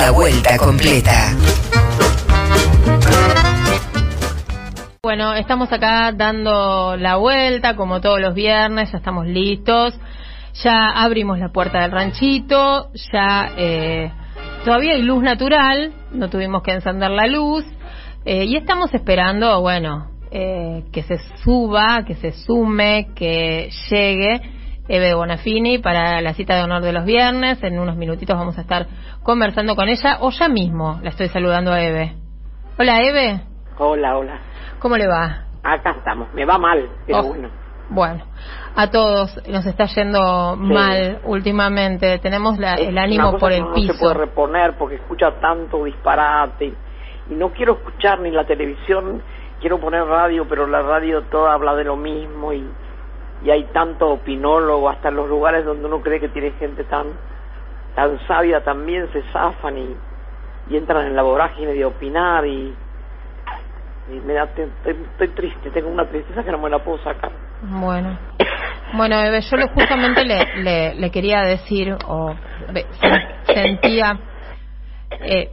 La vuelta completa. Bueno, estamos acá dando la vuelta, como todos los viernes, ya estamos listos. Ya abrimos la puerta del ranchito, ya eh, todavía hay luz natural, no tuvimos que encender la luz. eh, y estamos esperando, bueno, eh, que se suba, que se sume, que llegue Eve Bonafini para la cita de honor de los viernes. En unos minutitos vamos a estar conversando con ella, o ya mismo la estoy saludando a Eve. Hola, Eve. Hola, hola. ¿Cómo le va? Acá estamos. Me va mal, pero Oh, bueno. Bueno, a todos nos está yendo mal últimamente. Tenemos la- el ánimo por el No piso. se puede reponer porque escucha tanto disparate. Y no quiero escuchar ni la televisión. Quiero poner radio, pero la radio toda habla de lo mismo. Y, y hay tanto opinólogo, hasta en los lugares donde uno cree que tiene gente tan, tan sabia también se zafan y, y entran en la vorágine de opinar. Y, y me da, estoy, estoy triste, tengo una tristeza que no me la puedo sacar. Bueno, bueno, Eve, yo justamente le, le, quería decir, o sentía, eh,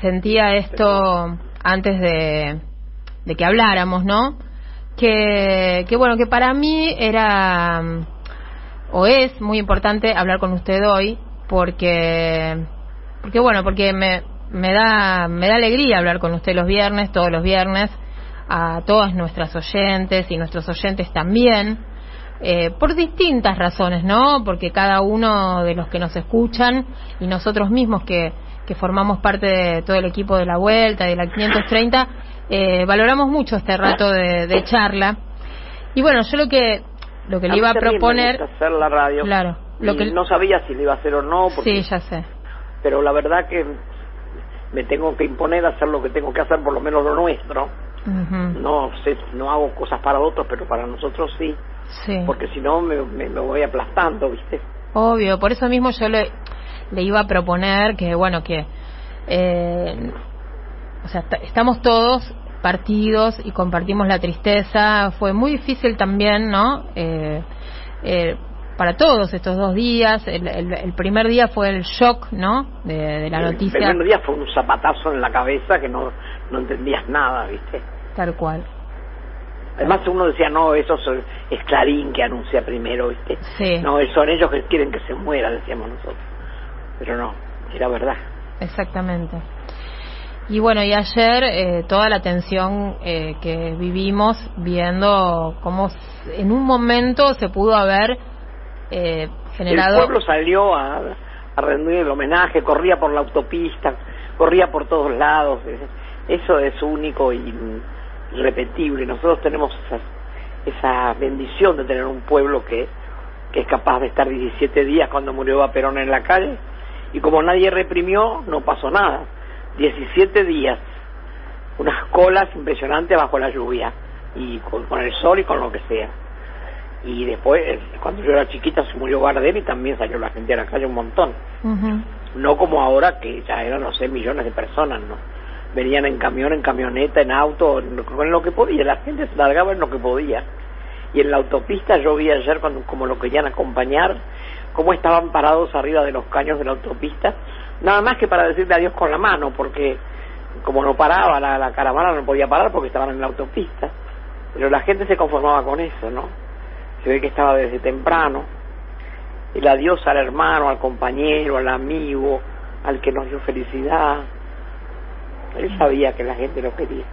sentía esto antes de, de que habláramos, ¿no? Que, que bueno, que para mí era o es muy importante hablar con usted hoy porque porque bueno porque me, me da me da alegría hablar con usted los viernes todos los viernes a todas nuestras oyentes y nuestros oyentes también eh, por distintas razones no porque cada uno de los que nos escuchan y nosotros mismos que que formamos parte de todo el equipo de la vuelta y de la 530 eh, valoramos mucho este rato de, de charla y bueno yo lo que lo que A le iba a proponer gusta hacer la radio. Claro, lo que- no sabía si lo iba a hacer o no, porque, Sí, ya sé. pero la verdad que me tengo que imponer a hacer lo que tengo que hacer, por lo menos lo nuestro. No sé, no hago cosas para otros, pero para nosotros sí, Sí, porque si no me, me, me voy aplastando, ¿viste? obvio. Por eso mismo yo le, le iba a proponer que, bueno, que. Eh, o sea, est- estamos todos partidos y compartimos la tristeza. Fue muy difícil también, ¿no? Eh, eh, para todos estos dos días. El, el- el primer día fue el shock, ¿no? De, de la El noticia. primer día fue un zapatazo en la cabeza que no, no entendías nada, ¿viste? Tal cual. Además uno decía, no, eso es, es Clarín que anuncia primero, ¿viste? Sí. No, son ellos que quieren que se muera, decíamos nosotros. Pero no, era verdad. Exactamente. Y bueno, y ayer eh, toda la tensión eh, que vivimos viendo cómo en un momento se pudo haber eh, generado... El pueblo salió a, a rendir el homenaje, corría por la autopista, corría por todos lados. Es- Eso es único y irrepetible. Nosotros tenemos esa, esa bendición de tener un pueblo que, que es capaz de estar 17 días cuando murió a Perón en la calle y como nadie reprimió, no pasó nada. 17 días, unas colas impresionantes bajo la lluvia y con, con el sol y con lo que sea. Y después, eh, cuando yo era chiquita, se murió Gardel y también salió la gente a la calle un montón. No como ahora, que ya eran, no sé, millones de personas, ¿no? Venían en camión, en camioneta, en auto, en lo, en lo que podía. La gente se largaba en lo que podía. Y en la autopista yo vi ayer, cuando como lo querían acompañar, cómo estaban parados arriba de los caños de la autopista. Nada más que para decirle adiós con la mano, porque como no paraba la, la caravana, no podía parar porque estaban en la autopista. Pero la gente se conformaba con eso, ¿no? Se ve que estaba desde temprano. El adiós al hermano, al compañero, al amigo, al que nos dio felicidad. Él sabía que la gente lo quería.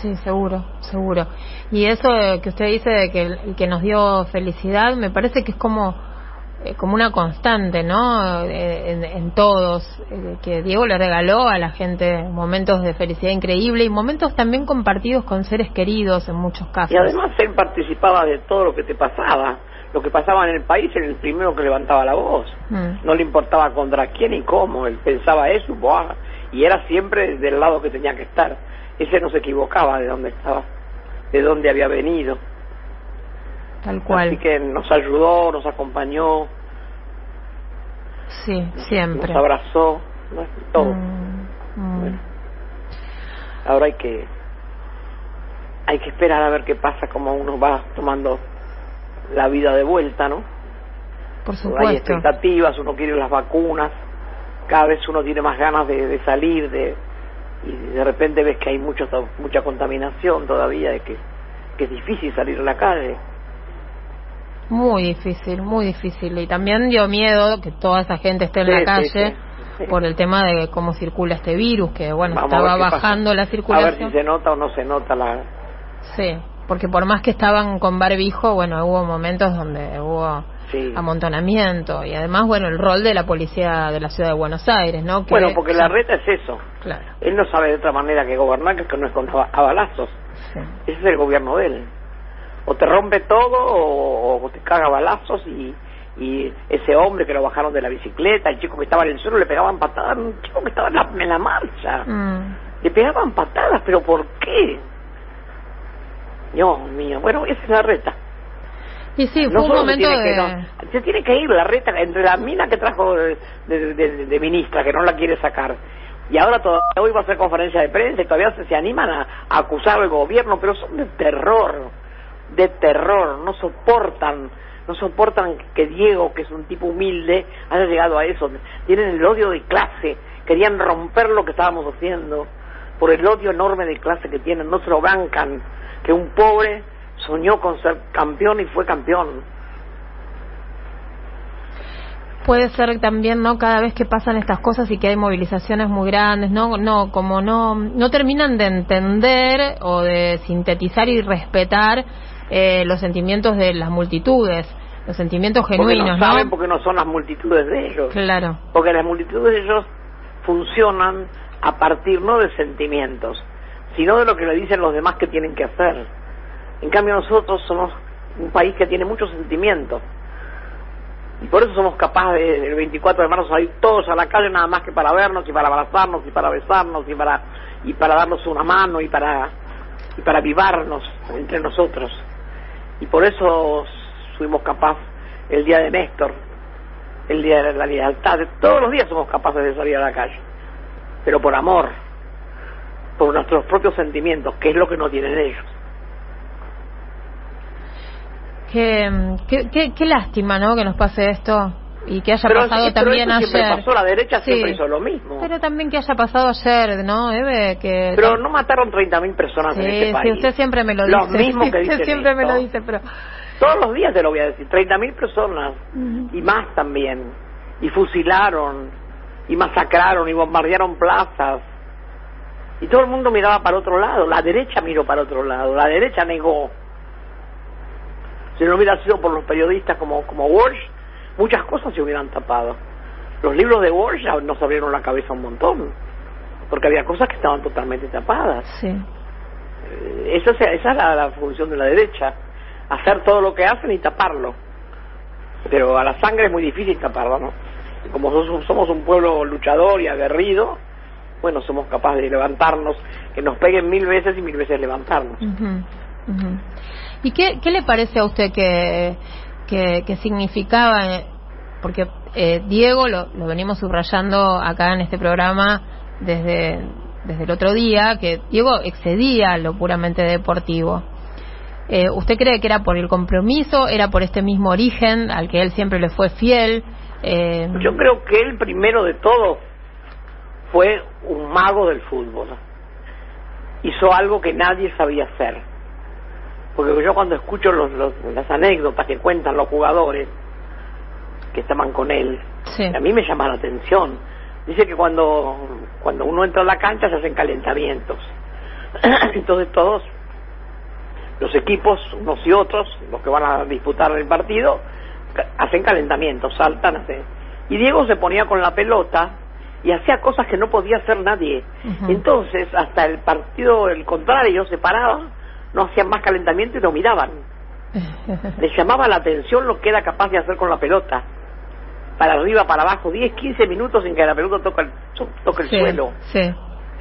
Sí, seguro, seguro. Y eso que usted dice de que, que nos dio felicidad, me parece que es como, como una constante, ¿no? Eh, En, en todos, eh, que Diego le regaló a la gente momentos de felicidad increíble y momentos también compartidos con seres queridos en muchos casos. Y además él participaba de todo lo que te pasaba. Lo que pasaba en el país era el primero que levantaba la voz. Mm. No le importaba contra quién y cómo. Él pensaba eso ¡buah! y era siempre del lado que tenía que estar. Ese no se equivocaba de dónde estaba, de dónde había venido. Tal cual. Así que nos ayudó, nos acompañó, Sí, siempre. nos abrazó, ¿no? todo. Mm, mm. Bueno. Ahora hay que hay que esperar a ver qué pasa como uno va tomando la vida de vuelta, ¿no? Por Hay supuesto. expectativas, uno quiere las vacunas, cada vez uno tiene más ganas de, de salir, de, y de repente ves que hay mucho, mucha contaminación todavía, de que, que es difícil salir a la calle. Muy difícil, muy difícil. Y también dio miedo que toda esa gente esté en la calle por el tema de cómo circula este virus, que bueno, estaba bajando la circulación. A ver si se nota o no se nota la... Sí, porque por más que estaban con barbijo, bueno, hubo momentos donde hubo amontonamiento y además, bueno, el rol de la policía de la ciudad de Buenos Aires, ¿no? bueno, porque la reta es eso. Claro. Él no sabe de otra manera que gobernar que no es con a balazos. Ese es el gobierno de él. O te rompe todo o, te caga balazos y, y ese hombre que lo bajaron de la bicicleta, el chico que estaba en el suelo, le pegaban patadas, un chico que estaba en la, en la marcha. Mm. Le pegaban patadas, pero ¿por qué? Dios mío, bueno, esa es la reta. Y sí, fue un momento de... se tiene que ir la reta entre la mina que trajo de, de, ministra, que no la quiere sacar, y ahora todavía hoy va a hacer conferencia de prensa y todavía se, se animan a, acusar al gobierno, pero son de terror, de terror, no soportan, no soportan que Diego, que es un tipo humilde, haya llegado a eso, tienen el odio de clase, querían romper lo que estábamos haciendo, por el odio enorme de clase que tienen, no se lo bancan, que un pobre soñó con ser campeón y fue campeón. Puede ser también, ¿no? Cada vez que pasan estas cosas y que hay movilizaciones muy grandes, ¿no? No, como no, no terminan de entender o de sintetizar y respetar eh, los sentimientos de las multitudes, los sentimientos genuinos, porque no, saben porque no son las multitudes de ellos. Claro. Porque las multitudes de ellos funcionan a partir no de sentimientos, sino de lo que le dicen los demás que tienen que hacer. En cambio nosotros somos un país que tiene muchos sentimientos. Y por eso somos capaces de, el 24 de marzo salir todos a la calle nada más que para vernos y para abrazarnos y para besarnos y para y para darnos una mano y para y para vivarnos entre nosotros. Y por eso fuimos capaces el día de Néstor, el día de la lealtad, todos los días somos capaces de salir a la calle, pero por amor, por nuestros propios sentimientos, que es lo que no tienen ellos. Qué, qué, qué, lástima, ¿no? Que nos pase esto y que haya pasado también ayer. Pasó, la derecha siempre hizo lo mismo. Pero también que haya pasado ayer, ¿no, Eve? Que pero no mataron 30.000 personas en este país. Sí, usted siempre me lo dice. Lo mismo que usted siempre me lo dice, pero... Todos los días te lo voy a decir. 30.000 personas y más también. Y fusilaron, y masacraron, y bombardearon plazas. Y todo el mundo miraba para otro lado. La derecha miró para otro lado. La derecha negó si no hubiera sido por los periodistas como, como Walsh, muchas cosas se hubieran tapado. Los libros de Walsh nos abrieron la cabeza un montón, porque había cosas que estaban totalmente tapadas. Sí. Eh, esa, esa es la, función de la derecha, hacer todo lo que hacen y taparlo. Pero a la sangre es muy difícil taparlo, ¿no? Como somos un pueblo luchador y aguerrido, bueno, somos capaces de levantarnos, que nos peguen mil veces y mil veces levantarnos. ¿Y qué, le parece a usted que, que, significaba? Eh, porque eh, Diego, lo, lo venimos subrayando acá en este programa desde, desde el otro día, que Diego excedía lo puramente deportivo. Eh, ¿Usted cree que era por el compromiso, era por este mismo origen al que él siempre le fue fiel? Eh... Yo creo que él primero de todo fue un mago del fútbol. Hizo algo que nadie sabía hacer porque yo cuando escucho los, las anécdotas que cuentan los jugadores que estaban con él, a mí me llama la atención. Dice que cuando, cuando uno entra a la cancha se hacen calentamientos. Entonces todos los equipos, unos y otros, los que van a disputar el partido, hacen calentamientos, saltan, hacen... Y Diego se ponía con la pelota y hacía cosas que no podía hacer nadie. Entonces, hasta el partido, el contrario, se paraba no hacían más calentamiento y miraban. Les llamaba la atención lo que era capaz de hacer con la pelota. Para arriba, para abajo, 10, 15 minutos sin que la pelota toque el, toque el suelo.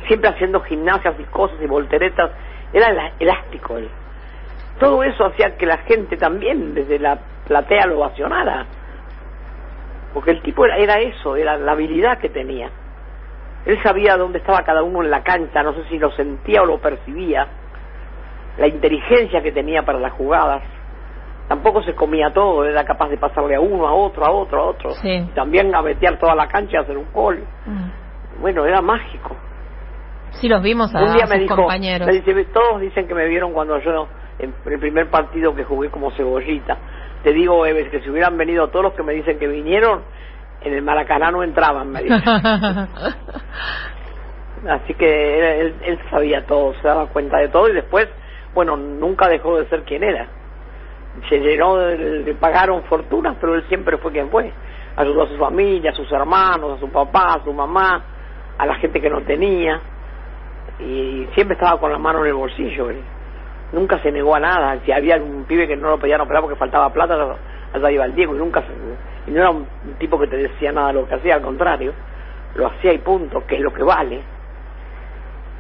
Siempre haciendo gimnasias y cosas y volteretas. Era elástico él. Todo eso hacía que la gente también desde la platea lo ovacionara. Porque el tipo era, era eso, era la habilidad que tenía. Él sabía dónde estaba cada uno en la cancha, no sé si lo sentía o lo percibía la inteligencia que tenía para las jugadas, tampoco se comía todo, era capaz de pasarle a uno, a otro, a otro, a otro. Sí. También a vetear toda la cancha y hacer un gol. Mm. Bueno, era mágico. Sí, los vimos a, un día a me dijo, compañeros. me dice, todos dicen que me vieron cuando yo, en el primer partido que jugué como cebollita. Te digo, Eves, que si hubieran venido todos los que me dicen que vinieron, en el Maracaná no entraban, me dice. Así que él, él- él sabía todo, se daba cuenta de todo y después, bueno, nunca dejó de ser quien era. Se llenó, le pagaron fortunas, pero él siempre fue quien fue. Ayudó a su familia, a sus hermanos, a su papá, a su mamá, a la gente que no tenía. Y siempre estaba con la mano en el bolsillo. Nunca se negó a nada. Si había un pibe que no lo podían operar porque faltaba plata, allá iba el Diego. Y nunca se- y no era un tipo que te decía nada lo que hacía, al contrario. Lo hacía y punto, que es lo que vale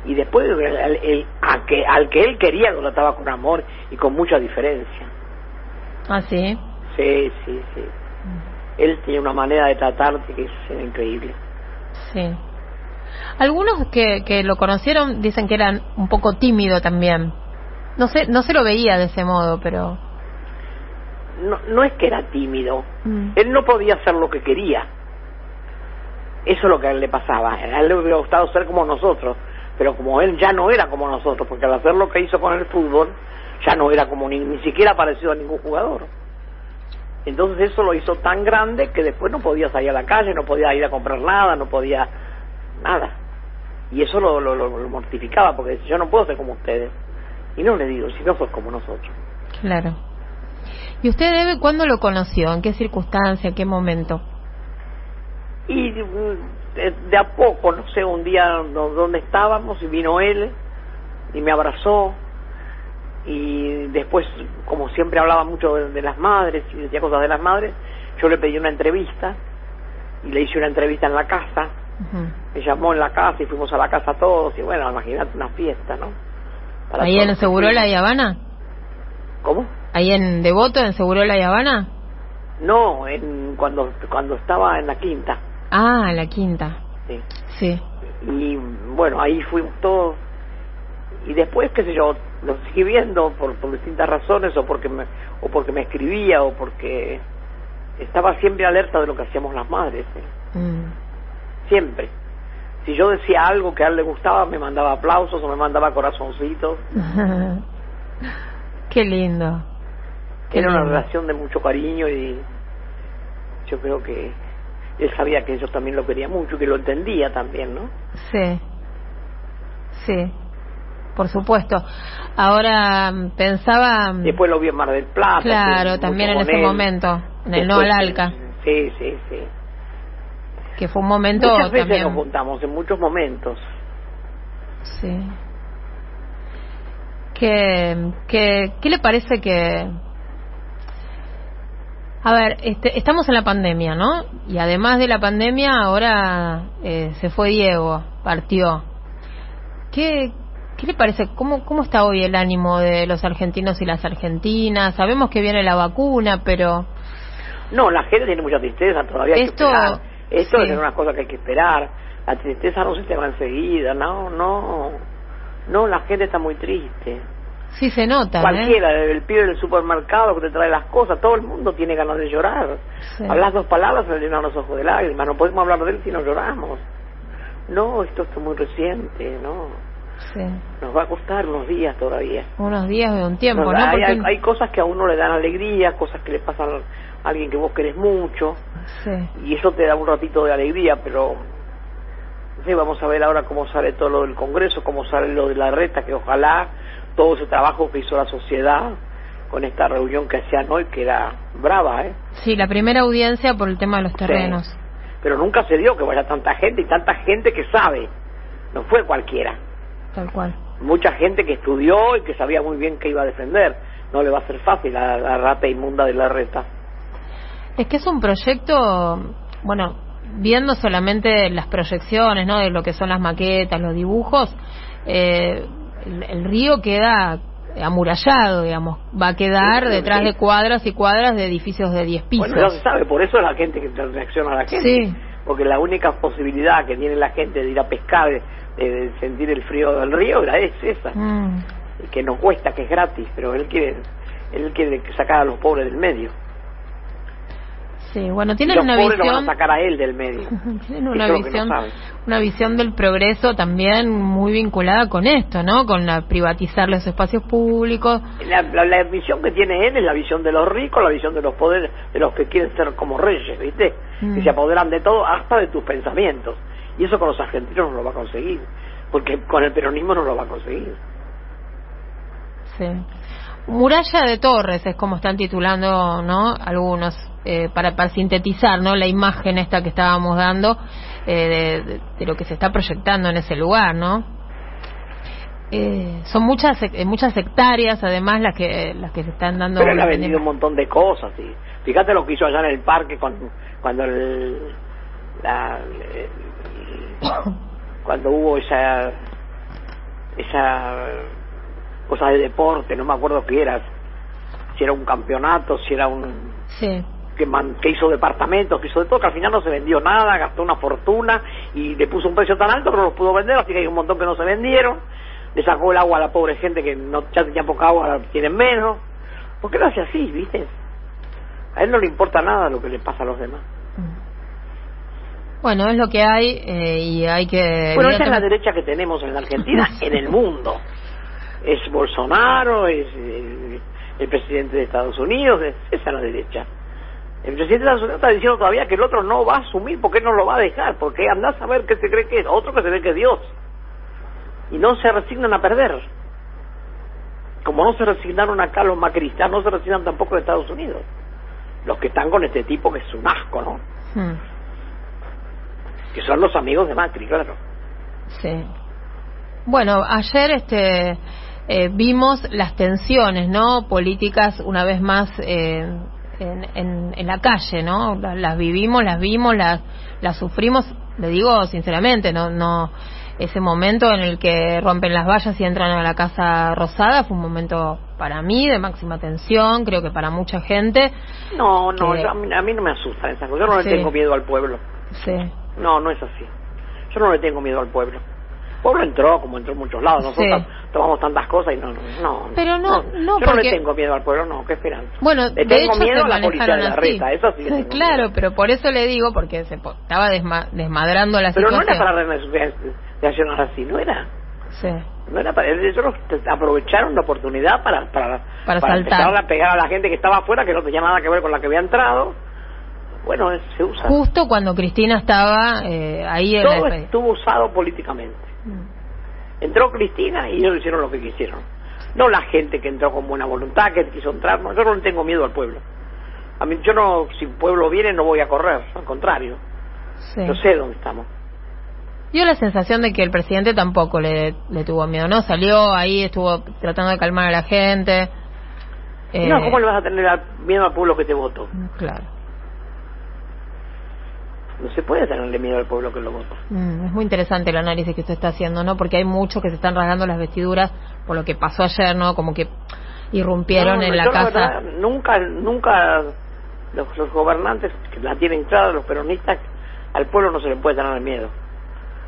y después el, el- a que, al que él quería lo trataba con amor y con mucha diferencia. ah, sí. Sí, sí, sí. Él tenía una manera de tratarte que era increíble. Sí. Algunos que, que lo conocieron dicen que eran un poco tímido también. No sé, no se lo veía de ese modo, pero. No, no es que era tímido, Mm. él no podía hacer lo que quería. Eso es lo que a él le pasaba. A él le hubiera gustado ser como nosotros, pero como él ya no era como nosotros, porque al hacer lo que hizo con el fútbol, ya no era como ni, ni siquiera parecido a ningún jugador. Entonces eso lo hizo tan grande que después no podía salir a la calle, no podía ir a comprar nada, no podía nada. Y eso lo, lo, lo- lo mortificaba, porque decía, yo no puedo ser como ustedes. Y no le digo, si no sos como nosotros. Claro. ¿Y usted debe cuándo lo conoció? ¿En qué circunstancia? ¿En qué momento? Y de, a poco, no sé, un día donde estábamos y vino él y me abrazó y después, como siempre hablaba mucho de, de las madres y decía cosas de las madres, yo le pedí una entrevista y le hice una entrevista en la casa, me llamó en la casa y fuimos a la casa todos y bueno, imagínate una fiesta, ¿no? Para ¿Ahí en y fuimos. Habana? ¿Cómo? ¿Ahí en Devoto, en Segurola y Habana? No, en, cuando, cuando estaba en la quinta, Ah, la quinta. sí. Sí. y bueno ahí fuimos todos y después qué sé yo lo seguí viendo por, por distintas razones o porque me o porque me escribía o porque estaba siempre alerta de lo que hacíamos las madres ¿eh? Mm. siempre si yo decía algo que a él le gustaba me mandaba aplausos o me mandaba corazoncitos Qué lindo. Qué era una relación de mucho cariño y yo creo que él sabía que yo también lo quería mucho y que lo entendía también no Sí. Sí. Por supuesto. Ahora mm, pensaba. mm, después lo vi en Mar del Plata Claro, también en ese él. momento, en el No al Alca, Sí, sí, sí. que fue un momento Muchas veces también. nos juntamos, en muchos momentos. Sí. ¿Qué, qué, qué le parece que.? A ver, este, estamos en la pandemia, ¿no? Y además de la pandemia, ahora eh, se fue Diego, partió. ¿Qué, qué le parece? ¿Cómo, ¿Cómo está hoy el ánimo de los argentinos y las argentinas? Sabemos que viene la vacuna, pero. No, la gente tiene mucha tristeza, todavía hay Esto- que esperar. Esto sí. es una cosa que hay que esperar. La tristeza no se te va enseguida, no, no. No, la gente está muy triste. Sí se nota, ¿eh? Cualquiera, el pibe del supermercado que te trae las cosas, todo el mundo tiene ganas de llorar. Sí. Hablas dos palabras, se le llenan los ojos de lágrimas. No podemos hablar de él si no lloramos. No, esto es muy reciente, no. Sí. Nos va a costar unos días todavía. Unos días de un tiempo, No, ¿no? hay, Porque- hay- hay cosas que a uno le dan alegría, cosas que le pasan a alguien que vos querés mucho, Sí. y eso te da un ratito de alegría, pero sí, vamos a ver ahora cómo sale todo lo del Congreso, cómo sale lo de la reta, que ojalá todo ese trabajo que hizo la sociedad con esta reunión que hacían hoy, que era brava, ¿eh? Sí, la primera audiencia por el tema de los terrenos. Sí. Pero nunca se dio que vaya tanta gente y tanta gente que sabe, no fue cualquiera. Tal cual. mucha gente que estudió y que sabía muy bien que iba a defender. No le va a ser fácil a la rata inmunda de la reta. Es que es un proyecto, bueno, viendo solamente las proyecciones, ¿no? De lo que son las maquetas, los dibujos, eh, el, el río queda amurallado, digamos. Va a quedar Sí, detrás sí. de cuadras y cuadras de edificios de 10 pisos. Bueno, ya se sabe, por eso es la gente que reacciona a la gente. Sí. Porque la única posibilidad que tiene la gente de ir a pescar, de, sentir el frío del río, es esa. Mm, que nos cuesta, que es gratis, pero él quiere Él quiere sacar a los pobres del medio. Sí, bueno, tienen una visión. Lo van a sacar a él del medio. tienen una visión, una visión del progreso también muy vinculada con esto, ¿no? Con la privatizar los espacios públicos. La, visión que tiene él es la visión de los ricos, la visión de los poderes, de los que quieren ser como reyes, ¿viste? Que mm. se apoderan de todo, hasta de tus pensamientos. Y eso con los argentinos no lo va a conseguir, porque con el peronismo no lo va a conseguir. Sí. Muralla de Torres es como están titulando, ¿no? Algunos eh, para, para sintetizar no la imagen esta que estábamos dando eh, de, lo que se está proyectando en ese lugar no eh, son muchas muchas hectáreas además las que las que se están dando pero él ha vendido un montón de cosas y fíjate lo que hizo allá en el parque cuando cuando el, la, cuando hubo esa esa cosa de deporte no me acuerdo qué era si era un campeonato si era un sí que, hizo departamentos, que hizo de todo, que al final no se vendió nada, gastó una fortuna y le puso un precio tan alto que no los pudo vender, así que hay un montón que no se vendieron. Le sacó el agua a la pobre gente que no ya tenía poca agua, ahora tienen menos. ¿Por qué lo hace así, viste? A él no le importa nada lo que le pasa a los demás. Bueno, es lo que hay eh, y hay que... Bueno, esa es la derecha que tenemos en la Argentina, en el mundo. Es Bolsonaro, es el, el presidente de Estados Unidos, es, esa es la derecha. El presidente de la sociedad está diciendo todavía que el otro no va a asumir porque él no lo va a dejar, porque andás a ver qué se cree que es, otro que se ve que es Dios. Y no se resignan a perder. Como no se resignaron acá los macristas, no se resignan tampoco en Estados Unidos. Los que están con este tipo que es un asco, ¿no? Hmm. Que son los amigos de Macri, claro. Sí. Bueno, ayer este eh, vimos las tensiones, ¿no? Políticas una vez más eh, en, en, la calle, ¿no? Las, vivimos, las vimos, las, las sufrimos, le digo sinceramente, no, no, ese momento en el que rompen las vallas y entran a la Casa Rosada fue un momento para mí de máxima tensión, creo que para mucha gente. No, no, a, mí, no me asusta esa cosa, yo no le tengo miedo al pueblo. Sí. No, no es así. Yo no le tengo miedo al pueblo pueblo entró como entró en muchos lados. Nosotros tomamos tantas cosas y no, no. Pero no, no, Yo no le tengo miedo al pueblo, no, qué esperanza. Bueno, le tengo miedo a la policía de la reta, eso sí. claro, pero por eso le digo, porque se estaba desmadrando la pero situación. Pero no era para reaccionar así, no era. Sí. No era para ellos aprovecharon la oportunidad para para, para, para empezar a pegar a la gente que estaba afuera que no tenía nada que ver con la que había entrado bueno se usa justo cuando Cristina estaba eh, ahí en todo estuvo usado políticamente. Entró Cristina y ellos hicieron lo que quisieron. No la gente que entró con buena voluntad, que quiso entrar. No, yo no le tengo miedo al pueblo. A mí, yo no, si el pueblo viene, no voy a correr. Al contrario. Yo sé dónde estamos. Dio la sensación de que el presidente tampoco le, le tuvo miedo, ¿no? Salió ahí, estuvo tratando de calmar a la gente. No, ¿cómo le vas a tener miedo al pueblo que te votó? Claro no se puede tenerle miedo al pueblo que lo vota. Mm, es muy interesante el análisis que usted está haciendo, ¿no? Porque hay muchos que se están rasgando las vestiduras por lo que pasó ayer, ¿no? Como que irrumpieron en la casa. nunca, nunca los, gobernantes que la tienen clara, los peronistas, al pueblo no se le puede tener miedo.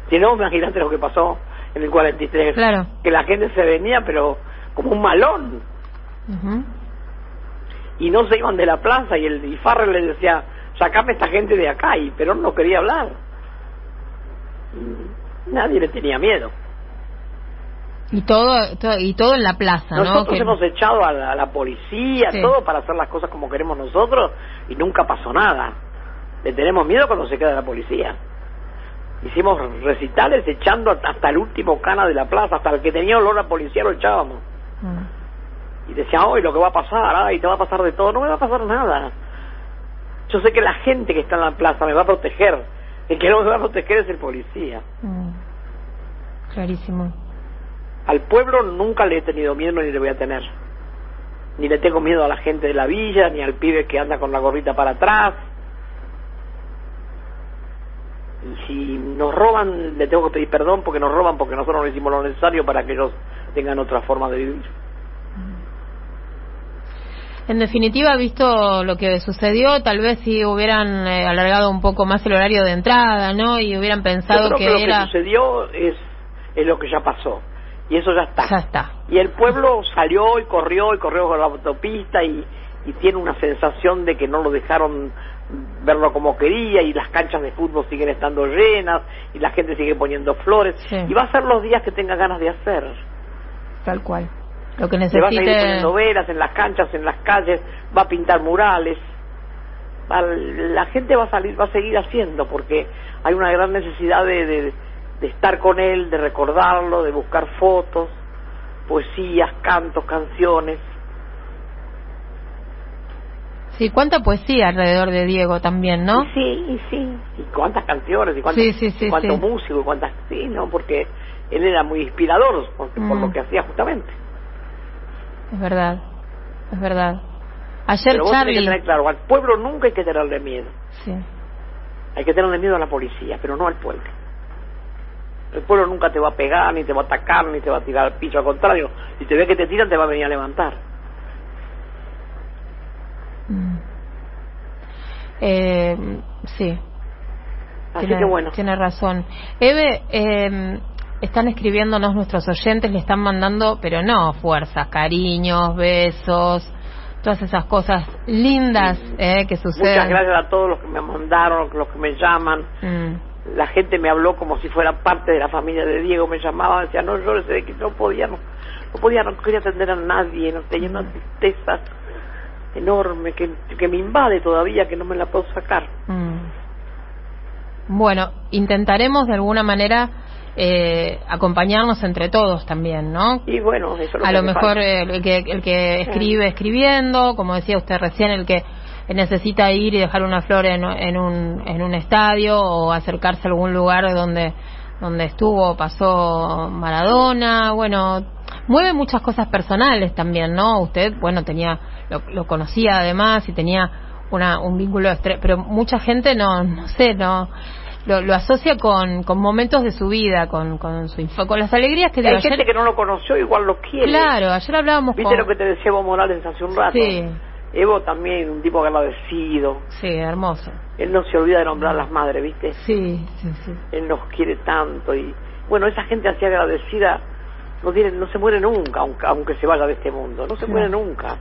Si no, imagínate lo que pasó en el 43. Claro. Que la gente se venía, pero como un malón. Y no se iban de la plaza y el y Farrell le decía, sacame esta gente de acá y Perón no quería hablar. Nadie le tenía miedo. Y todo, y todo en la plaza nosotros hemos echado a la, policía todo para hacer las cosas como queremos nosotros y nunca pasó nada. Le tenemos miedo cuando se queda la policía. Hicimos recitales echando hasta el último cana de la plaza hasta el que tenía olor a policía lo echábamos. Mm. y decía hoy lo que va a pasar ay te va a pasar de todo no me va a pasar nada yo sé que la gente que está en la plaza me va a proteger. El que no me va a proteger es el policía. Mm. Clarísimo. Al pueblo nunca le he tenido miedo ni le voy a tener. Ni le tengo miedo a la gente de la villa, ni al pibe que anda con la gorrita para atrás. Y si nos roban, le tengo que pedir perdón porque nos roban porque nosotros no hicimos lo necesario para que ellos tengan otra forma de vivir. En definitiva, visto lo que sucedió, tal vez si hubieran eh, alargado un poco más el horario de entrada, ¿no? Y hubieran pensado que, era... Lo que sucedió es, es lo que ya pasó. Y eso ya está. Ya está. Y el pueblo salió y corrió y corrió por la autopista y, y tiene una sensación de que no lo dejaron verlo como quería y las canchas de fútbol siguen estando llenas y la gente sigue poniendo flores Sí. y va a ser los días que tenga ganas de hacer. Tal cual. Lo que Se va a seguir necesite. poniendo velas en las canchas, en las calles, va a pintar murales. Va- la gente va a salir, va a seguir haciendo porque hay una gran necesidad de, de, de estar con él, de recordarlo, de buscar fotos, poesías, cantos, canciones. Sí, cuánta poesía alrededor de Diego también, ¿no? Sí, y sí. Y cuántas canciones, y cuántos, Sí, sí, sí. músicos, y cuántas... Sí, ¿no? Porque él era muy inspirador por Mm. lo que hacía justamente. Es verdad. Es verdad. Ayer Pero vos tenés Charlie. que tener claro, al pueblo nunca hay que tenerle miedo. Sí. Hay que tenerle miedo a la policía, pero no al pueblo. El pueblo nunca te va a pegar, ni te va a atacar, ni te va a tirar al piso. Al contrario, si te ve que te tiran, te va a venir a levantar. Mm. Eh, sí. Así tiene, que bueno. Tiene razón. Eve, eh, están escribiéndonos nuestros oyentes, le están mandando, pero no fuerzas, cariños, besos, todas esas cosas lindas eh, que suceden. Muchas gracias a todos los que me mandaron, los que me llaman. Mm, La gente me habló como si fuera parte de la familia de Diego. Me llamaban, decía, no llores, de que no podía, no, no podía, no quería atender a nadie. No tenía una tristeza enorme que, que me invade todavía, que no me la puedo sacar. mm. Bueno, intentaremos de alguna manera eh, acompañarnos entre todos también, ¿no? Y bueno, eso es lo a que lo me mejor el, que, el que escribe escribiendo, como decía usted recién, el que necesita ir y dejar una flor en, en un, en un estadio o acercarse a algún lugar donde donde estuvo, pasó Maradona, bueno, mueve muchas cosas personales también, ¿no? Usted, bueno, tenía, lo, lo conocía además y tenía una, un vínculo, pero mucha gente no, no sé, no, lo, lo asocia con, con momentos de su vida, con, con su con las alegrías que Y hay gente ayer. que no lo conoció, igual lo quiere. Claro, ayer hablábamos ¿Viste con... lo que te decía Evo Morales hace un rato? Sí, Evo también, un tipo agradecido. sí, hermoso. Él no se olvida de nombrar a las madres, ¿viste? Sí, sí, sí. Él nos quiere tanto y... Bueno, esa gente así agradecida no, tiene, no se muere nunca, aunque, aunque se vaya de este mundo. No se Sí. muere nunca.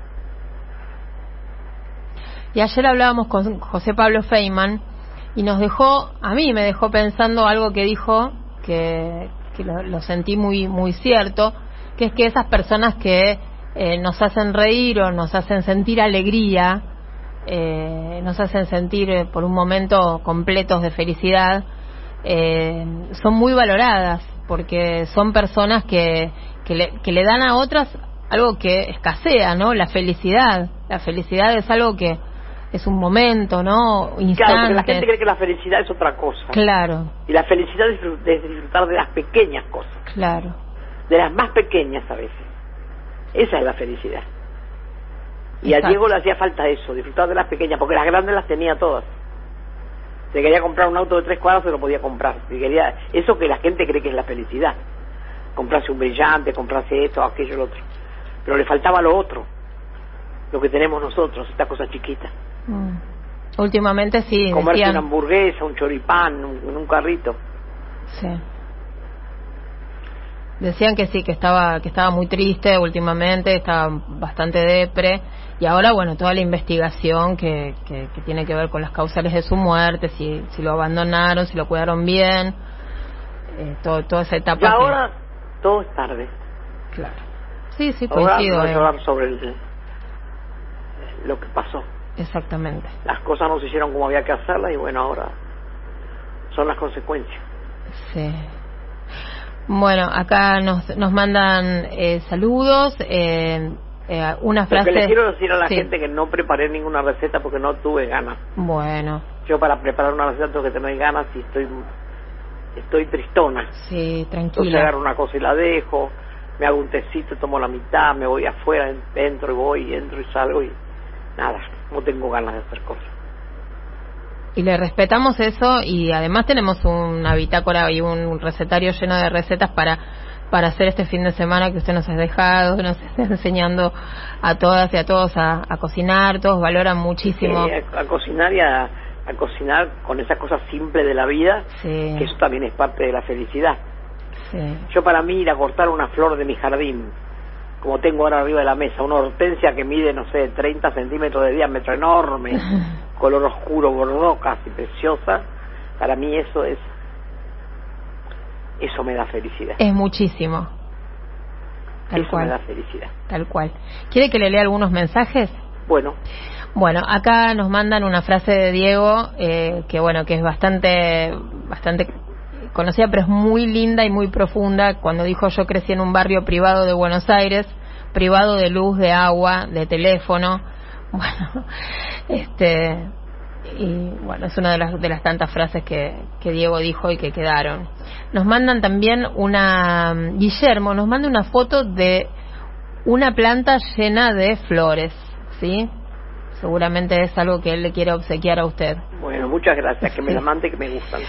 Y ayer hablábamos con José Pablo Feynman y nos dejó, a mí me dejó pensando algo que dijo que, que lo, sentí muy muy cierto, que es que esas personas que eh, nos hacen reír o nos hacen sentir alegría, eh, nos hacen sentir eh, por un momento completos de felicidad, eh, son muy valoradas porque son personas que, que, le, que le dan a otras algo que escasea, ¿no? La felicidad. La felicidad es algo que es un momento, ¿no? Claro, porque Instantes. la gente cree que la felicidad es otra cosa. Claro, Y la felicidad es disfr- es disfrutar de las pequeñas cosas, claro. de las más pequeñas a veces. Esa es la felicidad. Y a. Diego le hacía falta eso, disfrutar de las pequeñas, porque las grandes las tenía todas. Si quería comprar un auto de tres cuadras, se lo podía comprar. Si quería, eso que la gente cree que es la felicidad. Comprarse un brillante, comprarse esto, aquello, lo otro. Pero le faltaba lo otro, lo que tenemos nosotros, esta cosa chiquita. Mm. Últimamente sí, Comerse una decían... hamburguesa, un choripán, un- en un carrito. Sí. Decían que sí, que estaba que estaba muy triste últimamente, estaba bastante depre y ahora bueno toda la investigación que, que, que tiene que ver con las causales de su muerte, si si lo abandonaron, si lo cuidaron bien, eh, todo, toda esa etapa. Y que- ahora todo es tarde. claro. Sí, sí Ahora coincido. no hay eh, sobre el- lo que pasó. Exactamente. Las cosas no se hicieron como había que hacerlas y bueno, ahora son las consecuencias. Sí. Bueno, acá nos, nos mandan eh, saludos, eh, eh, una Lo frase. que le quiero decir a la Sí. gente que no preparé ninguna receta porque no tuve ganas. Bueno, Yo para preparar una receta tengo que tener ganas y estoy estoy tristona. sí, Entonces tranquila. agarro una cosa y la dejo, me hago un tecito, tomo la mitad, me voy afuera, en- entro y voy, entro y salgo y nada, no tengo ganas de hacer cosas. Y le respetamos eso y además tenemos una bitácora y un recetario lleno de recetas para para hacer este fin de semana que usted nos ha dejado, nos está enseñando a todas y a todos a, a cocinar, todos valoran muchísimo. A, a cocinar y a, a cocinar con esas cosas simples de la vida, Sí, que eso también es parte de la felicidad. Yo para mí ir a cortar una flor de mi jardín, como tengo ahora arriba de la mesa, una hortensia que mide, no sé, 30 centímetros de diámetro, enorme, color oscuro, bordó, casi preciosa, para mí eso es, eso me da felicidad. Es muchísimo. Tal eso me da felicidad. Tal cual. ¿Quiere que le lea algunos mensajes? Bueno. Bueno, acá nos mandan una frase de Diego eh, que bueno, que es bastante, bastante conocida, pero es muy linda y muy profunda. Cuando dijo yo crecí en un barrio privado de Buenos Aires, privado de luz, de agua, de teléfono. Bueno, este y bueno, es una de las, de las tantas frases que, que Diego dijo y que quedaron. Nos mandan también una, Guillermo nos manda una foto de una planta llena de flores, ¿sí? Seguramente es algo que él le quiere obsequiar a usted. Bueno, muchas gracias, que me la mande, que me gustan.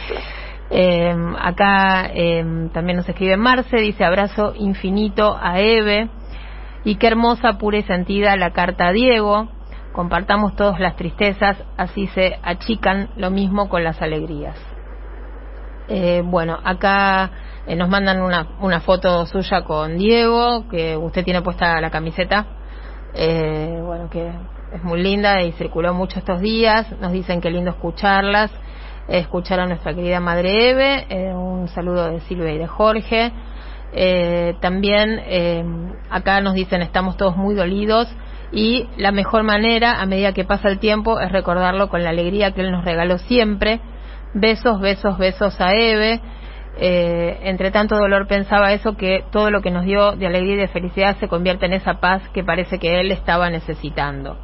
Eh, acá eh, también nos escribe Marce, dice abrazo infinito a Eve. Y qué hermosa, pura y sentida la carta a Diego compartamos todas las tristezas, así se achican lo mismo con las alegrías. Eh, bueno, acá eh, nos mandan una, una foto suya con Diego, que usted tiene puesta la camiseta, eh, bueno, que es muy linda y circuló mucho estos días. Nos dicen que lindo escucharlas, escuchar a nuestra querida madre Eve, un saludo de Silvia y de Jorge. también acá nos dicen estamos todos muy dolidos y la mejor manera, a medida que pasa el tiempo, es recordarlo con la alegría que Él nos regaló siempre. Besos, besos, besos a Eve. Eh, entre tanto dolor pensaba eso, que todo lo que nos dio de alegría y de felicidad se convierte en esa paz que parece que Él estaba necesitando.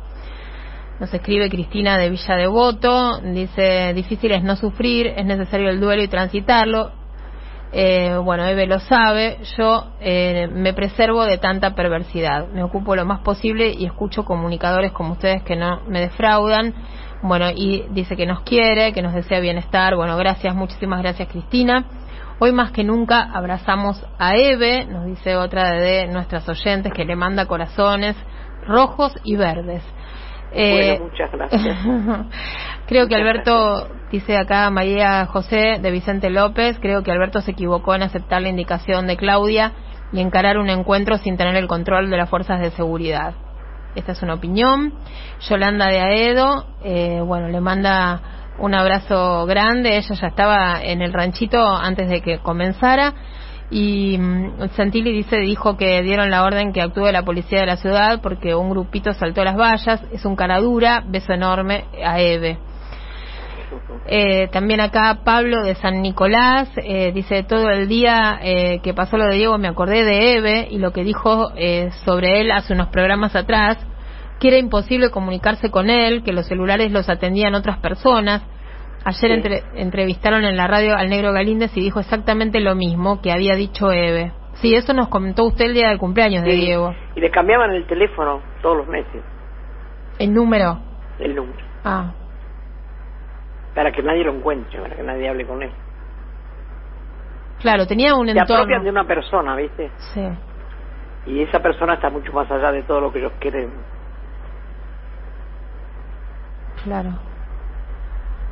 Nos escribe Cristina de Villa Devoto, dice, difícil es no sufrir, es necesario el duelo y transitarlo, eh, bueno, Eve lo sabe, yo eh, me preservo de tanta perversidad, me ocupo lo más posible y escucho comunicadores como ustedes que no me defraudan, bueno, y dice que nos quiere, que nos desea bienestar, bueno, gracias, muchísimas gracias Cristina. Hoy más que nunca abrazamos a Eve, nos dice otra de nuestras oyentes que le manda corazones rojos y verdes. Eh, muchas gracias. creo que Alberto, dice acá María José de Vicente López, creo que Alberto se equivocó en aceptar la indicación de Claudia y encarar un encuentro sin tener el control de las fuerzas de seguridad. Esta es una opinión. Yolanda de Aedo, eh, bueno, le manda un abrazo grande. Ella ya estaba en el ranchito antes de que comenzara y mm, Santilli dice dijo que dieron la orden que actúe la policía de la ciudad porque un grupito saltó las vallas. Es un cara dura. Beso enorme a Eve. Eh, también acá Pablo de San Nicolás eh, dice todo el día eh, que pasó lo de Diego me acordé de Eve y lo que dijo eh, sobre él hace unos programas atrás que era imposible comunicarse con él que los celulares los atendían otras personas Ayer entrevistaron en la radio al negro Galíndez y dijo exactamente lo mismo que había dicho Eve. Sí, eso nos comentó usted el día del cumpleaños de Diego. Y le cambiaban el teléfono todos los meses. ¿El número? El número. Ah. Para que nadie lo encuentre, para que nadie hable con él. Claro, tenía un entorno. Se apropian de una persona, ¿viste? Sí. Y esa persona está mucho más allá de todo lo que ellos quieren. Claro.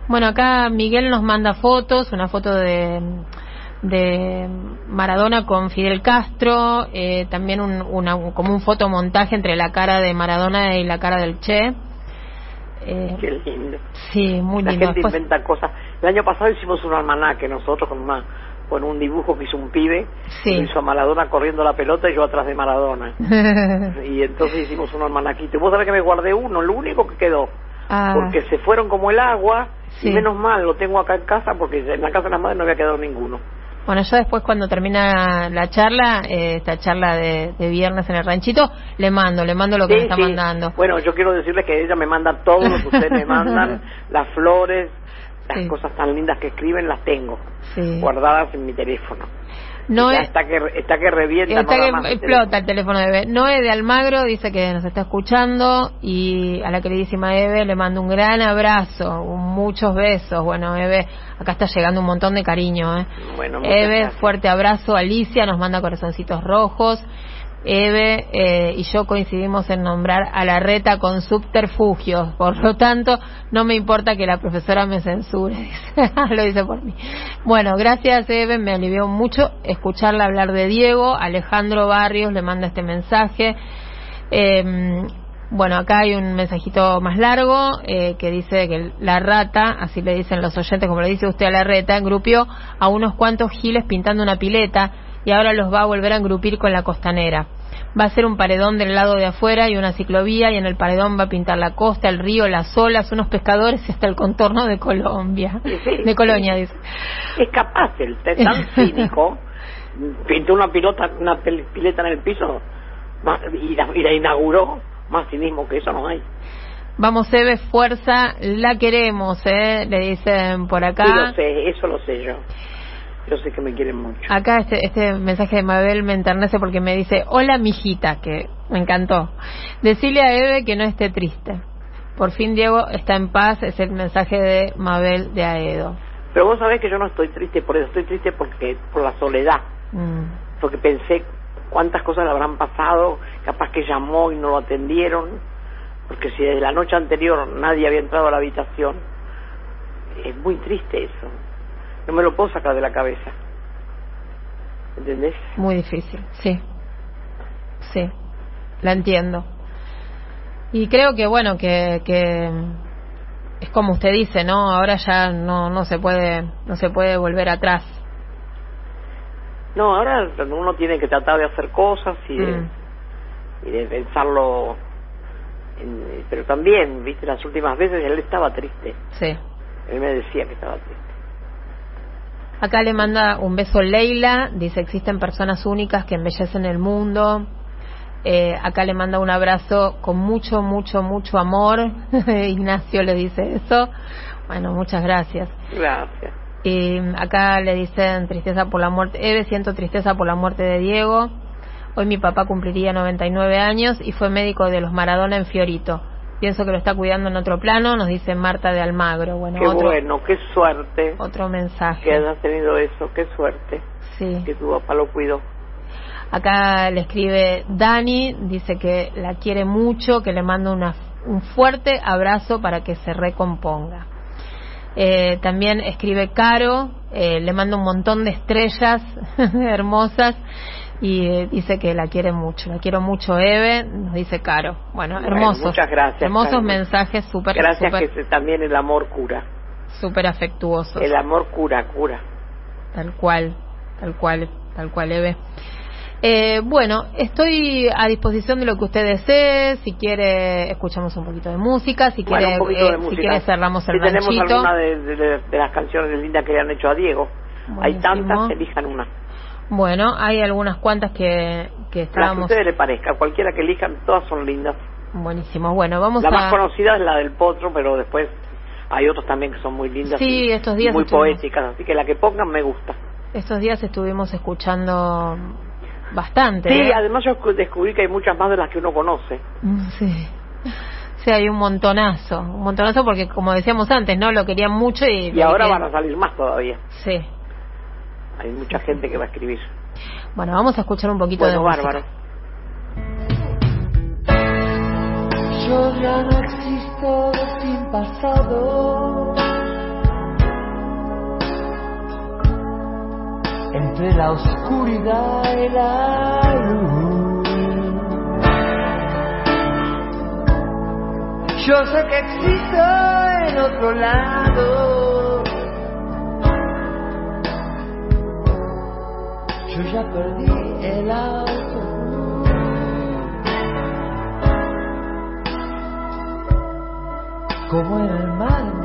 Bueno, acá Miguel nos manda fotos, una foto de, de Maradona con Fidel Castro, eh, también un, una, como un fotomontaje entre la cara de Maradona y la cara del Che. Eh, Qué lindo. Sí, muy lindo. La gente inventa cosas. El año pasado hicimos un almanaque nosotros con una con un dibujo que hizo un pibe, sí. hizo a Maradona corriendo la pelota y yo atrás de Maradona. y entonces hicimos un almanaquito. Y vos sabés que me guardé uno, lo único que quedó. Ah. Porque se fueron como el agua y menos mal lo tengo acá en casa porque en la casa de las madres no había quedado ninguno. Bueno, yo después cuando termina la charla, eh, esta charla de, viernes en el ranchito, le mando, le mando lo que me está mandando. Bueno, yo quiero decirles que ella me manda todo lo que ustedes me mandan, las flores, las cosas tan lindas que escriben, las tengo guardadas en mi teléfono. No está, que, está que revienta. Está que explota el teléfono de Eve. Noé de Almagro dice que nos está escuchando y a la queridísima Eve le mando un gran abrazo, muchos besos. Bueno, Eve, acá está llegando un montón de cariño. ¿eh? Bueno, Eve, fuerte abrazo. Alicia nos manda corazoncitos rojos. Eve eh, y yo coincidimos en nombrar a la reta con subterfugios, por lo tanto no me importa que la profesora me censure, lo dice por mí. Bueno, gracias Eve, me alivió mucho escucharla hablar de Diego, Alejandro Barrios le manda este mensaje. Eh, bueno, acá hay un mensajito más largo eh, que dice que la rata, así le dicen los oyentes, como le dice usted a la reta, engrupió a unos cuantos giles pintando una pileta y ahora los va a volver a engrupir con la costanera. Va a ser un paredón del lado de afuera y una ciclovía y en el paredón va a pintar la costa, el río, las olas, unos pescadores y hasta el contorno de Colombia. de Colonia, dice. Es capaz, el tan cínico, pintó una pilota, una pileta en el piso y la, y la inauguró. Más cinismo que eso no hay. Vamos, Eve, fuerza, la queremos, ¿eh? Le dicen por acá. Sí, lo sé, eso lo sé yo. Yo sé que me quieren mucho. Acá este, este mensaje de Mabel me enternece porque me dice, hola mijita, que me encantó. Decirle a Eve que no esté triste. Por fin Diego está en paz, es el mensaje de Mabel de Aedo. Pero vos sabés que yo no estoy triste por eso, estoy triste porque por la soledad. Mm. Porque pensé cuántas cosas le habrán pasado, capaz que llamó y no lo atendieron, porque si desde la noche anterior nadie había entrado a la habitación, es muy triste eso no me lo puedo sacar de la cabeza. ¿Entendés? Muy difícil, sí. Sí, la entiendo. Y creo que, bueno, que, que es como usted dice, ¿no? Ahora ya no, no se puede, no se puede volver atrás. No, ahora uno tiene que tratar de hacer cosas y de, mm. y de pensarlo. pero también, viste, las últimas veces él estaba triste. Sí. Él me decía que estaba triste. Acá le manda un beso Leila, dice existen personas únicas que embellecen el mundo. Eh, acá le manda un abrazo con mucho, mucho, mucho amor. Ignacio le dice eso. Bueno, muchas gracias. Gracias. Y acá le dicen tristeza por la muerte. Eve, siento tristeza por la muerte de Diego. Hoy mi papá cumpliría 99 años y fue médico de los Maradona en Fiorito. Pienso que lo está cuidando en otro plano, nos dice Marta de Almagro. Bueno, qué bueno, qué suerte. Otro mensaje. Que hayas tenido eso, qué suerte. Sí. Que tu papá lo cuidó. Acá le escribe Dani, dice que la quiere mucho, que le manda una, un fuerte abrazo para que se recomponga. Eh, también escribe Caro, eh, le manda un montón de estrellas hermosas y dice que la quiere mucho. La quiero mucho, Eve, nos dice Caro. Bueno, hermosos. muchas gracias. Hermosos mensajes, súper. Gracias que también el amor cura. Súper afectuosos. El amor cura, cura. Tal cual, tal cual, tal cual, Eve. Eh, bueno, estoy a disposición de lo que usted desee. Si quiere, escuchamos un poquito de música. Si quiere, eh, si quiere cerramos el si tenemos alguna de, las canciones lindas que le han hecho a Diego. Hay tantas, elijan una. Bueno, hay algunas cuantas que, que estábamos... La que a usted le parezca, cualquiera que elijan, todas son lindas. Buenísimo, bueno, vamos a... La más conocida es la del potro, pero después hay otros también que son muy lindas sí, estos días muy poéticas, así que la que pongan me gusta. Estos días estuvimos escuchando bastante. Sí, ¿eh? además yo descubrí que hay muchas más de las que uno conoce. Mm, sí. Sí, hay un montonazo, un montonazo porque como decíamos antes, ¿no? Lo querían mucho y... Y ahora van a salir más todavía. Sí, hay mucha gente que va a escribir. Bueno, vamos a escuchar un poquito bueno, de bárbaro. Yo ya no existo sin pasado. Entre la oscuridad y la luz. Yo sé que existo en otro lado. Yo ya perdí el auto. Como en el mango.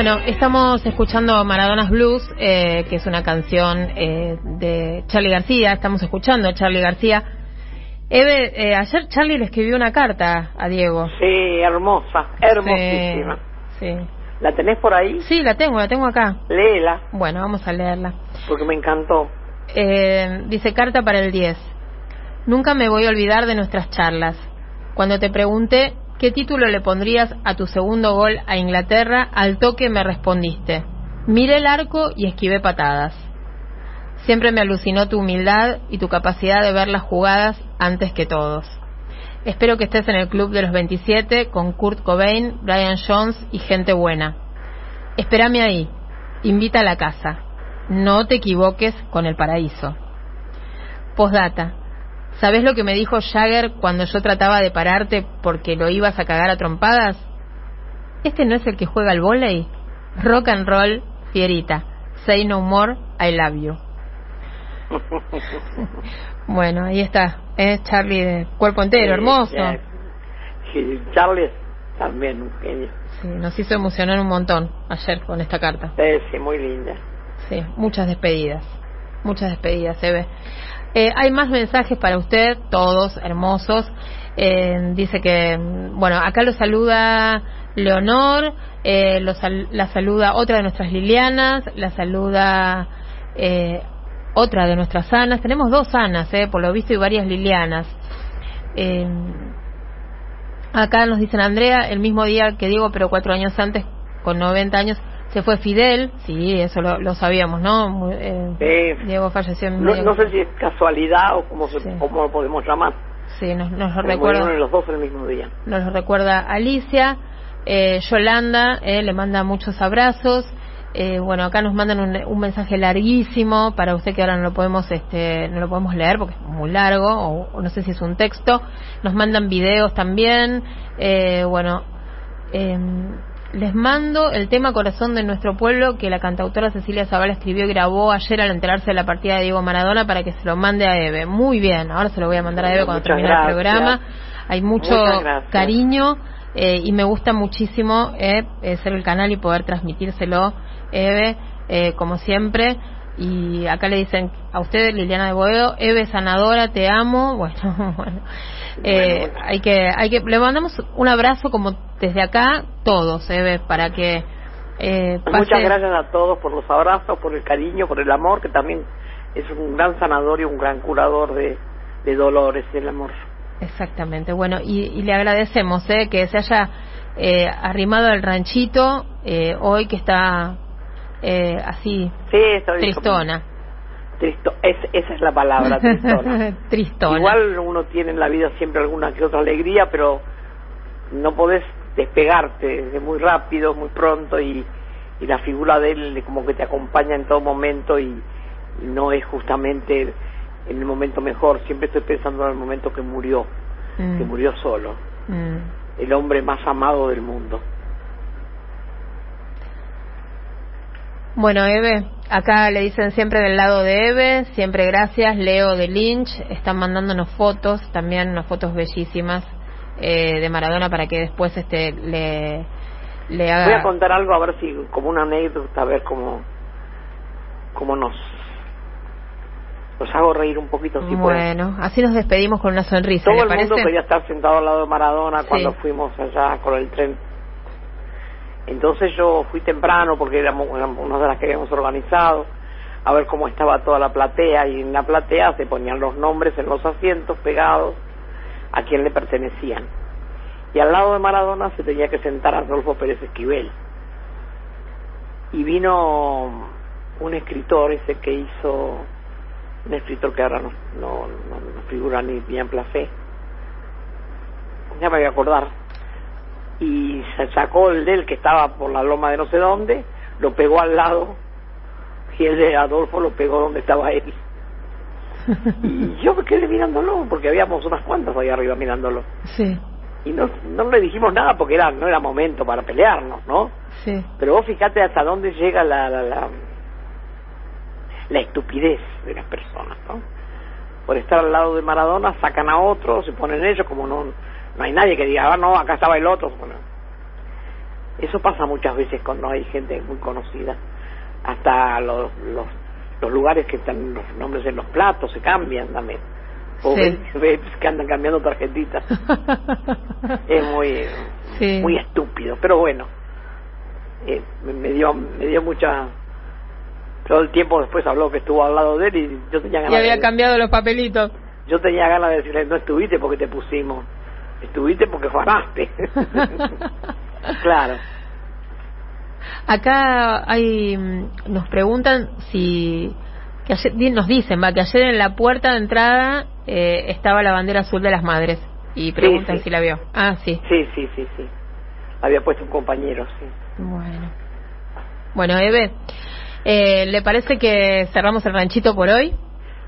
Bueno, estamos escuchando Maradonas Blues, eh, que es una canción eh, de Charlie García. Estamos escuchando a Charlie García. Eve, eh, ayer Charlie le escribió una carta a Diego. Sí, hermosa, hermosísima. Sí, ¿La tenés por ahí? sí, la tengo, la tengo acá. Léela, Bueno, vamos a leerla. porque me encantó. Eh, dice carta para el 10. Nunca me voy a olvidar de nuestras charlas. Cuando te pregunté qué título le pondrías a tu segundo gol a Inglaterra, al toque me respondiste. Miré el arco y esquivé patadas. Siempre me alucinó tu humildad y tu capacidad de ver las jugadas antes que todos. Espero que estés en el club de los 27 con Kurt Cobain, Brian Jones y gente buena. Espérame ahí. Invita a la casa. No te equivoques con el paraíso. Postdata. ¿Sabés lo que me dijo Jagger cuando yo trataba de pararte porque lo ibas a cagar a trompadas? ¿Este no es el que juega al volei? Rock and roll, fierita. Say no more, I love you. Bueno, ahí está. Es Charlie de cuerpo entero, hermoso. Sí, sí, Charles también un genio. Sí, nos hizo emocionar un montón ayer con esta carta. Sí, sí, muy linda. Sí, muchas despedidas. Muchas despedidas, se ve. Eh, hay más mensajes para usted, todos hermosos. Eh, dice que, bueno, acá lo saluda Leonor, eh, lo sal- la saluda otra de nuestras Lilianas, la saluda eh, otra de nuestras Anas. Tenemos dos Anas, eh, por lo visto, y varias Lilianas. Acá nos dicen Andrea, el mismo día que Diego, pero cuatro años antes, con 90 años, se fue Fidel. Sí, eso lo, lo sabíamos, ¿no? Eh, Sí. Diego falleció en No, no sé si es casualidad o cómo, se- Sí. cómo lo podemos llamar. Sí, nos, nos lo recuerda. los dos el mismo día. nos lo recuerda Alicia, eh, Yolanda eh, le manda muchos abrazos. Eh, bueno, acá nos mandan un, un mensaje larguísimo para usted que ahora no lo podemos, este, no lo podemos leer porque es muy largo o, o no sé si es un texto. Nos mandan videos también. Eh, bueno, em, les mando el tema Corazón de nuestro pueblo que la cantautora Cecilia Zavala escribió y grabó ayer al enterarse de la partida de Diego Maradona para que se lo mande a Eve. Muy bien, ahora se lo voy a mandar a Eve cuando termine el programa. Hay mucho cariño eh, y me gusta muchísimo eh, eh, ser el canal y poder transmitírselo, Eve, eh, como siempre. Y acá le dicen a usted, Liliana de Boedo, Eve sanadora, te amo. Bueno, bueno. Eh, hay que, hay que, le mandamos un abrazo como desde acá, todos, Eve, para que eh, pase- Muchas gracias a todos por los abrazos, por el cariño, por el amor, que también es un gran sanador y un gran curador de, de dolores, el amor. Exactamente, bueno, y, y le agradecemos eh, que se haya eh, arrimado al ranchito eh, hoy que está eh, así Sí, tristona. como- Tristo, es, esa es la palabra, tristona. Tristona. Igual uno tiene en la vida siempre alguna que otra alegría, pero no podés despegarte de muy rápido, muy pronto y, y la figura de él como que te acompaña en todo momento y, y no es justamente en el momento mejor. Siempre estoy pensando en el momento que murió, Mm, que murió solo, mm. el hombre más amado del mundo. Bueno, Eve, acá le dicen siempre del lado de Eve, siempre gracias. Leo de Lynch, están mandándonos fotos, también unas fotos bellísimas eh, de Maradona para que después este le, le haga... Voy a contar algo a ver si como una anécdota, a ver cómo, cómo nos, nos hago reír un poquito si bueno, así nos despedimos con una sonrisa, Todo ¿le el parece? mundo quería estar sentado al lado de Maradona cuando Sí. fuimos allá con el tren. Entonces yo fui temprano porque éramos una de las que habíamos organizado a ver cómo estaba toda la platea y en la platea se ponían los nombres en los asientos pegados a quien le pertenecían. Y al lado de Maradona se tenía que sentar Adolfo Pérez Esquivel. Y vino un escritor ese que hizo un escritor que ahora no, no, no, figura ni bien placé. Ya me voy a acordar. Y se sacó el de él que estaba por la loma de no sé dónde, lo pegó al lado, y el de Adolfo lo pegó donde estaba él. y yo me quedé mirándolo, porque habíamos unas cuantas ahí arriba mirándolo. Sí. Y no, no le dijimos nada porque era no era momento para pelearnos, ¿no? Sí. Pero vos fíjate hasta dónde llega la, la, la, la estupidez de las personas, ¿no? Por estar al lado de Maradona sacan a otro, se ponen ellos como no, no hay nadie que diga, ah, no, acá estaba el otro. Bueno, eso pasa muchas veces cuando hay gente muy conocida. Hasta los, los, los lugares que están los nombres en los platos se cambian también. O ves, que andan cambiando tarjetitas. es muy, muy estúpido, pero bueno. Eh, me dio me dio mucha todo el tiempo después habló que estuvo al lado de él y yo tenía ganas y había cambiado los papelitos yo tenía ganas de decirle no estuviste porque te pusimos estuviste porque faraste claro. Acá hay nos preguntan si que ayer, nos dicen va que ayer en la puerta de entrada eh, estaba la bandera azul de las madres. Y preguntan si la vio. Ah sí. Sí sí sí sí. Había puesto un compañero sí. Bueno. Bueno, Eve, eh, ¿le parece que cerramos el ranchito por hoy?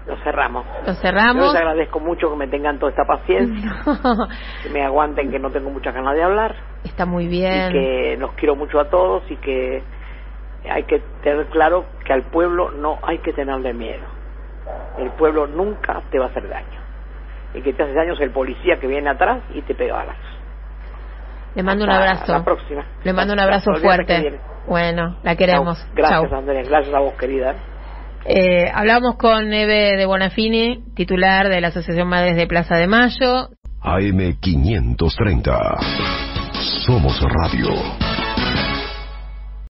Lo cerramos. Lo cerramos. Yo les agradezco mucho que me tengan toda esta paciencia, que me aguanten que no tengo muchas ganas de hablar. Está muy bien. Y que los quiero mucho a todos y que hay que tener claro que al pueblo no hay que tenerle miedo. El pueblo nunca te va a hacer daño. Y que te hace daño es el policía que viene atrás y te pega balas. Le mando un abrazo. la próxima. Le mando un abrazo fuerte. Bueno, la queremos. Gracias, Andrea. Gracias a vos, querida. Eh, hablamos con Eve de Bonafini, titular de la Asociación Madres de Plaza de Mayo. AM530. Somos Radio.